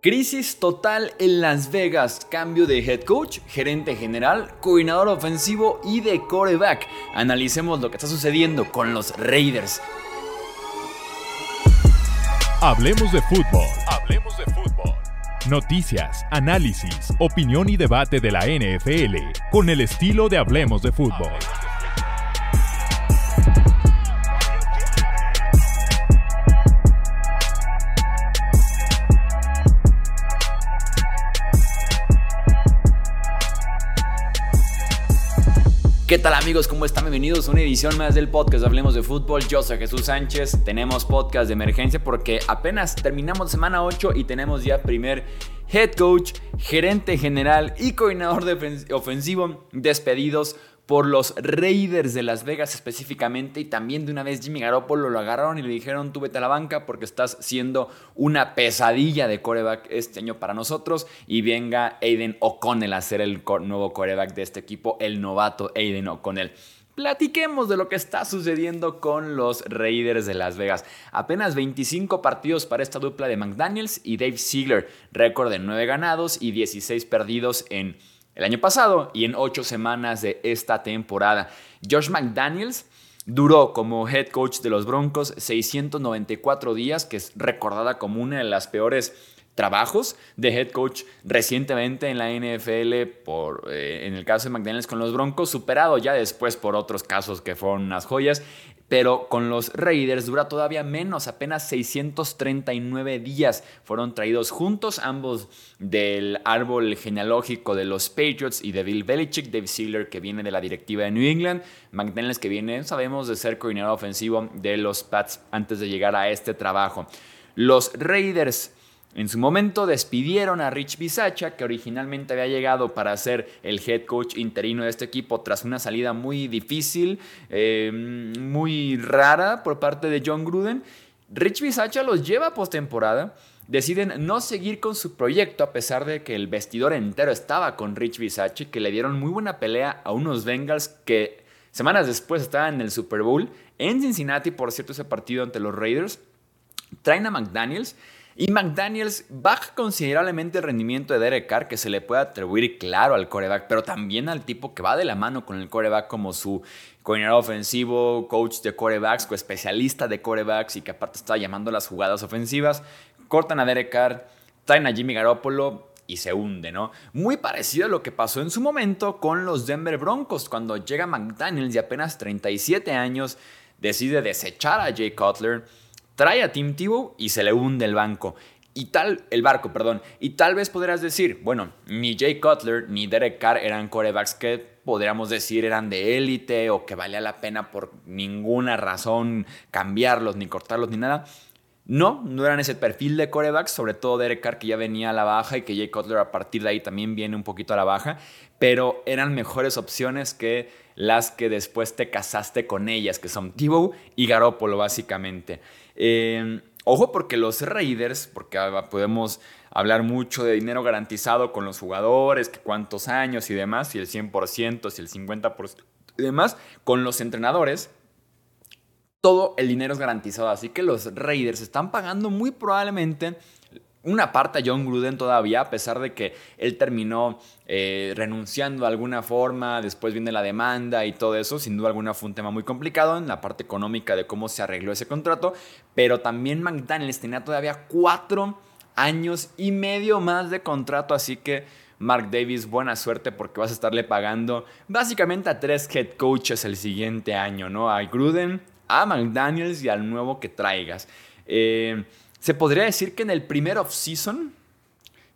Crisis total en Las Vegas, cambio de head coach, gerente general, coordinador ofensivo y de coreback. Analicemos lo que está sucediendo con los Raiders. Hablemos de fútbol. Hablemos de fútbol. Noticias, análisis, opinión y debate de la NFL con el estilo de Hablemos de fútbol. ¿Qué tal amigos? ¿Cómo están? Bienvenidos a una edición más del podcast Hablemos de Fútbol. Yo soy Jesús Sánchez. Tenemos podcast de emergencia porque apenas terminamos semana 8 y tenemos ya primer head coach, gerente general y coordinador ofensivo despedidos por los Raiders de Las Vegas específicamente y también de una vez Jimmy Garoppolo lo agarraron y le dijeron tú vete a la banca porque estás siendo una pesadilla de coreback este año para nosotros y venga Aiden O'Connell a ser el nuevo coreback de este equipo, el novato Aiden O'Connell. Platiquemos de lo que está sucediendo con los Raiders de Las Vegas. Apenas 25 partidos para esta dupla de McDaniels y Dave Ziegler, récord de 9 ganados y 16 perdidos en el año pasado y en ocho semanas de esta temporada. Josh McDaniels duró como head coach de los Broncos 694 días, que es recordada como una de las peores trabajos de head coach recientemente en la NFL, por, eh, en el caso de McDaniels con los Broncos, superado ya después por otros casos que fueron unas joyas pero con los Raiders dura todavía menos, apenas 639 días fueron traídos juntos, ambos del árbol genealógico de los Patriots y de Bill Belichick, Dave Sealer que viene de la directiva de New England, McDaniels que viene, sabemos, de ser coordinador ofensivo de los Pats antes de llegar a este trabajo. Los Raiders en su momento despidieron a Rich Bisacha, que originalmente había llegado para ser el head coach interino de este equipo tras una salida muy difícil, eh, muy rara por parte de John Gruden. Rich Bisacha los lleva a postemporada. Deciden no seguir con su proyecto a pesar de que el vestidor entero estaba con Rich Bisacha, que le dieron muy buena pelea a unos Bengals que semanas después estaban en el Super Bowl en Cincinnati, por cierto, ese partido ante los Raiders. Traen a McDaniels y McDaniels baja considerablemente el rendimiento de Derek Carr, que se le puede atribuir claro al coreback, pero también al tipo que va de la mano con el coreback como su coordinador ofensivo, coach de corebacks, o especialista de corebacks y que aparte está llamando las jugadas ofensivas. Cortan a Derek Carr, traen a Jimmy Garoppolo y se hunde, ¿no? Muy parecido a lo que pasó en su momento con los Denver Broncos, cuando llega McDaniels de apenas 37 años, decide desechar a Jay Cutler trae a Tim Tebow y se le hunde el banco. Y tal, el barco, perdón. Y tal vez podrás decir, bueno, ni Jay Cutler ni Derek Carr eran corebacks que podríamos decir eran de élite o que valía la pena por ninguna razón cambiarlos, ni cortarlos, ni nada. No, no eran ese perfil de corebacks, sobre todo Derek Carr que ya venía a la baja y que Jay Cutler a partir de ahí también viene un poquito a la baja, pero eran mejores opciones que las que después te casaste con ellas, que son Tebow y Garoppolo básicamente. Eh, ojo porque los Raiders, porque podemos hablar mucho de dinero garantizado con los jugadores, que cuántos años y demás, si el 100%, si el 50% y demás, con los entrenadores, todo el dinero es garantizado. Así que los Raiders están pagando muy probablemente una parte a John Gruden todavía, a pesar de que él terminó eh, renunciando de alguna forma, después viene la demanda y todo eso, sin duda alguna fue un tema muy complicado en la parte económica de cómo se arregló ese contrato, pero también McDaniels tenía todavía cuatro años y medio más de contrato, así que Mark Davis, buena suerte porque vas a estarle pagando básicamente a tres head coaches el siguiente año, ¿no? A Gruden, a McDaniels y al nuevo que traigas. Eh, se podría decir que en el primer off-season,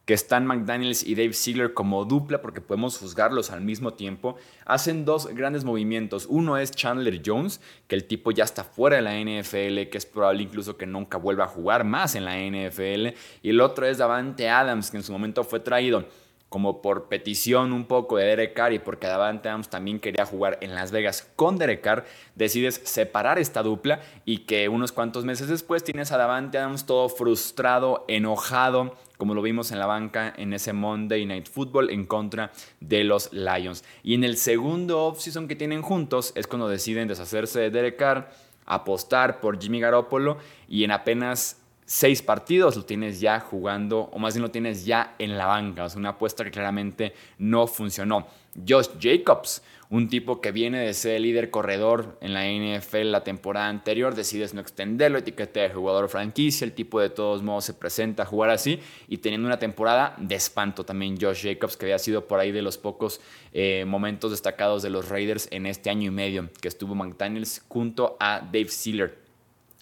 que están McDaniels y Dave Ziegler como dupla, porque podemos juzgarlos al mismo tiempo, hacen dos grandes movimientos. Uno es Chandler Jones, que el tipo ya está fuera de la NFL, que es probable incluso que nunca vuelva a jugar más en la NFL. Y el otro es Davante Adams, que en su momento fue traído como por petición un poco de Derek Carr y porque Davante Adams también quería jugar en Las Vegas con Derek Carr, decides separar esta dupla y que unos cuantos meses después tienes a Davante Adams todo frustrado, enojado, como lo vimos en la banca en ese Monday Night Football en contra de los Lions. Y en el segundo offseason que tienen juntos es cuando deciden deshacerse de Derek Carr, apostar por Jimmy Garoppolo y en apenas seis partidos lo tienes ya jugando, o más bien lo tienes ya en la banca. O sea, una apuesta que claramente no funcionó. Josh Jacobs, un tipo que viene de ser líder corredor en la NFL la temporada anterior, decides no extenderlo, etiqueta de jugador franquicia, el tipo de todos modos se presenta a jugar así y teniendo una temporada de espanto también Josh Jacobs, que había sido por ahí de los pocos eh, momentos destacados de los Raiders en este año y medio que estuvo McDaniels junto a Dave Sealer.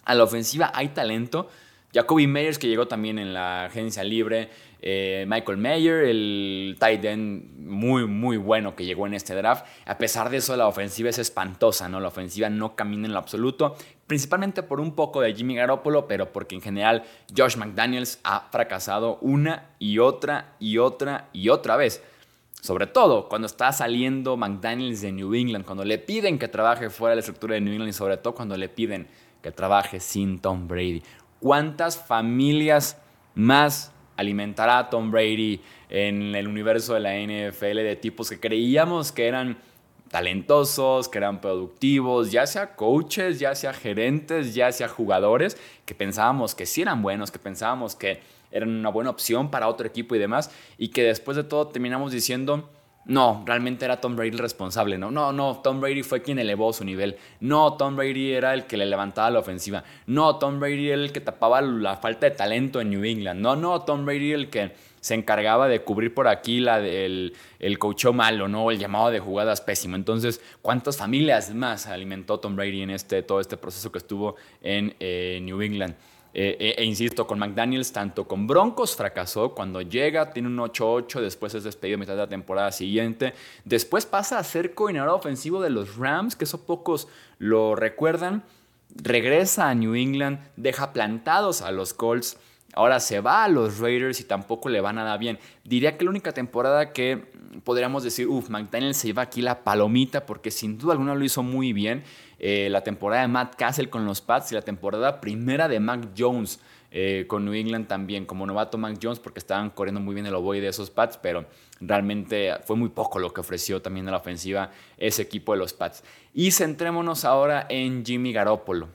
A la ofensiva hay talento, Jacoby Meyers, que llegó también en la agencia libre. Eh, Michael Mayer, el tight end muy, muy bueno que llegó en este draft. A pesar de eso, la ofensiva es espantosa, ¿no? La ofensiva no camina en lo absoluto. Principalmente por un poco de Jimmy Garoppolo, pero porque en general Josh McDaniels ha fracasado una y otra y otra y otra vez. Sobre todo cuando está saliendo McDaniels de New England, cuando le piden que trabaje fuera de la estructura de New England y sobre todo cuando le piden que trabaje sin Tom Brady. ¿Cuántas familias más alimentará Tom Brady en el universo de la NFL de tipos que creíamos que eran talentosos, que eran productivos, ya sea coaches, ya sea gerentes, ya sea jugadores, que pensábamos que sí eran buenos, que pensábamos que eran una buena opción para otro equipo y demás, y que después de todo terminamos diciendo, no, realmente era Tom Brady el responsable, ¿no? No, no, Tom Brady fue quien elevó su nivel. No, Tom Brady era el que le levantaba la ofensiva. No, Tom Brady era el que tapaba la falta de talento en New England. No, no, Tom Brady el que se encargaba de cubrir por aquí el, coachó malo, ¿no? El llamado de jugadas pésimo. Entonces, ¿cuántas familias más alimentó Tom Brady en este, todo este proceso que estuvo en eh, New England? Eh, eh, e, insisto, con McDaniels, tanto con Broncos fracasó, cuando llega tiene un 8-8, después es despedido a mitad de la temporada siguiente, después pasa a ser coordinador ofensivo de los Rams, que eso pocos lo recuerdan, regresa a New England, deja plantados a los Colts, ahora se va a los Raiders y tampoco le va nada bien. Diría que la única temporada que podríamos decir, uff, McDaniels se lleva aquí la palomita porque sin duda alguna lo hizo muy bien eh, la temporada de Matt Castle con los Pats y la temporada primera de Mac Jones eh, con New England también, como novato Mac Jones, porque estaban corriendo muy bien el oboe de esos Pats, pero realmente fue muy poco lo que ofreció también a la ofensiva ese equipo de los Pats. Y centrémonos ahora en Jimmy Garoppolo.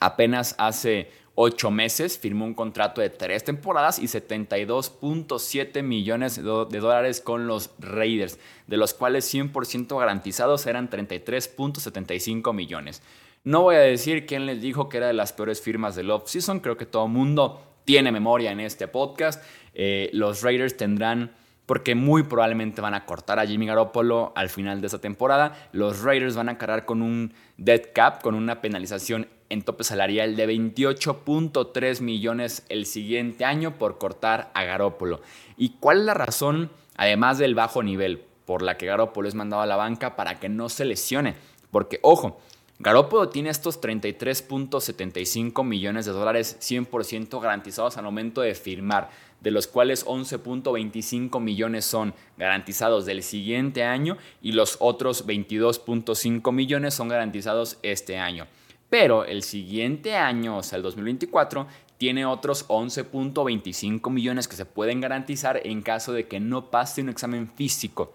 Apenas hace ocho meses, firmó un contrato de tres temporadas y 72.7 millones de dólares con los Raiders, de los cuales 100% garantizados eran 33.75 millones. No voy a decir quién les dijo que era de las peores firmas del off-season, creo que todo mundo tiene memoria en este podcast. Eh, los Raiders tendrán porque muy probablemente van a cortar a Jimmy Garoppolo al final de esta temporada. Los Raiders van a cargar con un dead cap, con una penalización en tope salarial de 28.3 millones el siguiente año por cortar a Garópolo. ¿Y cuál es la razón, además del bajo nivel, por la que Garópolo es mandado a la banca para que no se lesione? Porque, ojo, Garópolo tiene estos 33.75 millones de dólares 100% garantizados al momento de firmar, de los cuales 11.25 millones son garantizados del siguiente año y los otros 22.5 millones son garantizados este año. Pero el siguiente año, o sea, el 2024, tiene otros 11.25 millones que se pueden garantizar en caso de que no pase un examen físico.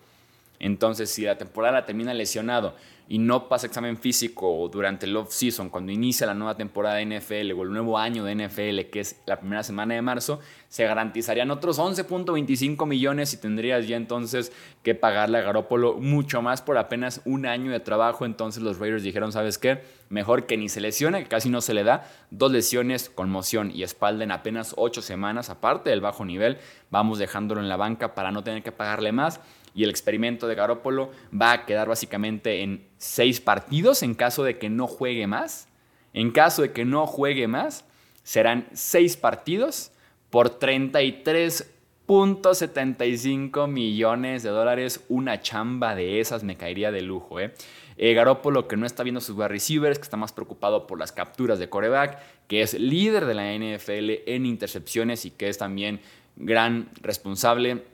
Entonces, si la temporada termina lesionado y no pasa examen físico durante el off-season, cuando inicia la nueva temporada de NFL o el nuevo año de NFL, que es la primera semana de marzo, se garantizarían otros 11.25 millones y tendrías ya entonces que pagarle a Garópolo mucho más por apenas un año de trabajo. Entonces los Raiders dijeron, ¿sabes qué? Mejor que ni se lesione, que casi no se le da. Dos lesiones, conmoción y espalda en apenas ocho semanas, aparte del bajo nivel. Vamos dejándolo en la banca para no tener que pagarle más y el experimento de Garópolo va a quedar básicamente en seis partidos en caso de que no juegue más. En caso de que no juegue más, serán seis partidos por 33.75 millones de dólares. Una chamba de esas me caería de lujo. ¿eh? eh Garópolo que no está viendo sus wide receivers, que está más preocupado por las capturas de coreback, que es líder de la NFL en intercepciones y que es también gran responsable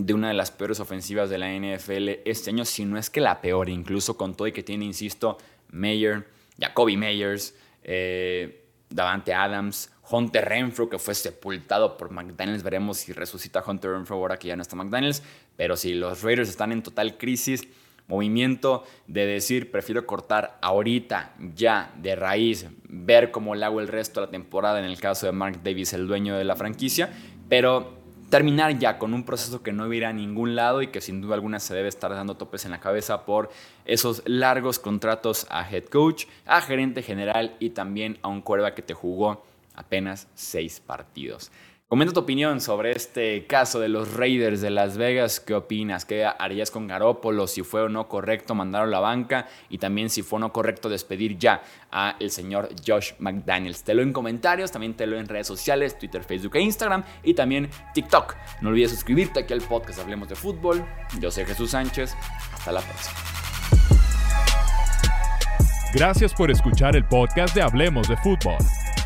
de una de las peores ofensivas de la NFL este año, si no es que la peor, incluso con todo y que tiene, insisto, Mayer, Jacoby Meyers, eh, Davante Adams, Hunter Renfro, que fue sepultado por McDaniels. Veremos si resucita Hunter Renfro ahora que ya no está McDaniels. Pero si los Raiders están en total crisis, movimiento de decir, prefiero cortar ahorita, ya, de raíz, ver cómo le hago el resto de la temporada en el caso de Mark Davis, el dueño de la franquicia, pero terminar ya con un proceso que no irá a ningún lado y que sin duda alguna se debe estar dando topes en la cabeza por esos largos contratos a head coach, a gerente general y también a un cuerva que te jugó apenas seis partidos. Comenta tu opinión sobre este caso de los Raiders de Las Vegas. ¿Qué opinas? ¿Qué harías con Garópolo? Si fue o no correcto mandar a la banca y también si fue o no correcto despedir ya a el señor Josh McDaniels. Te lo en comentarios, también te lo en redes sociales, Twitter, Facebook e Instagram y también TikTok. No olvides suscribirte aquí al podcast Hablemos de Fútbol. Yo soy Jesús Sánchez. Hasta la próxima. Gracias por escuchar el podcast de Hablemos de Fútbol.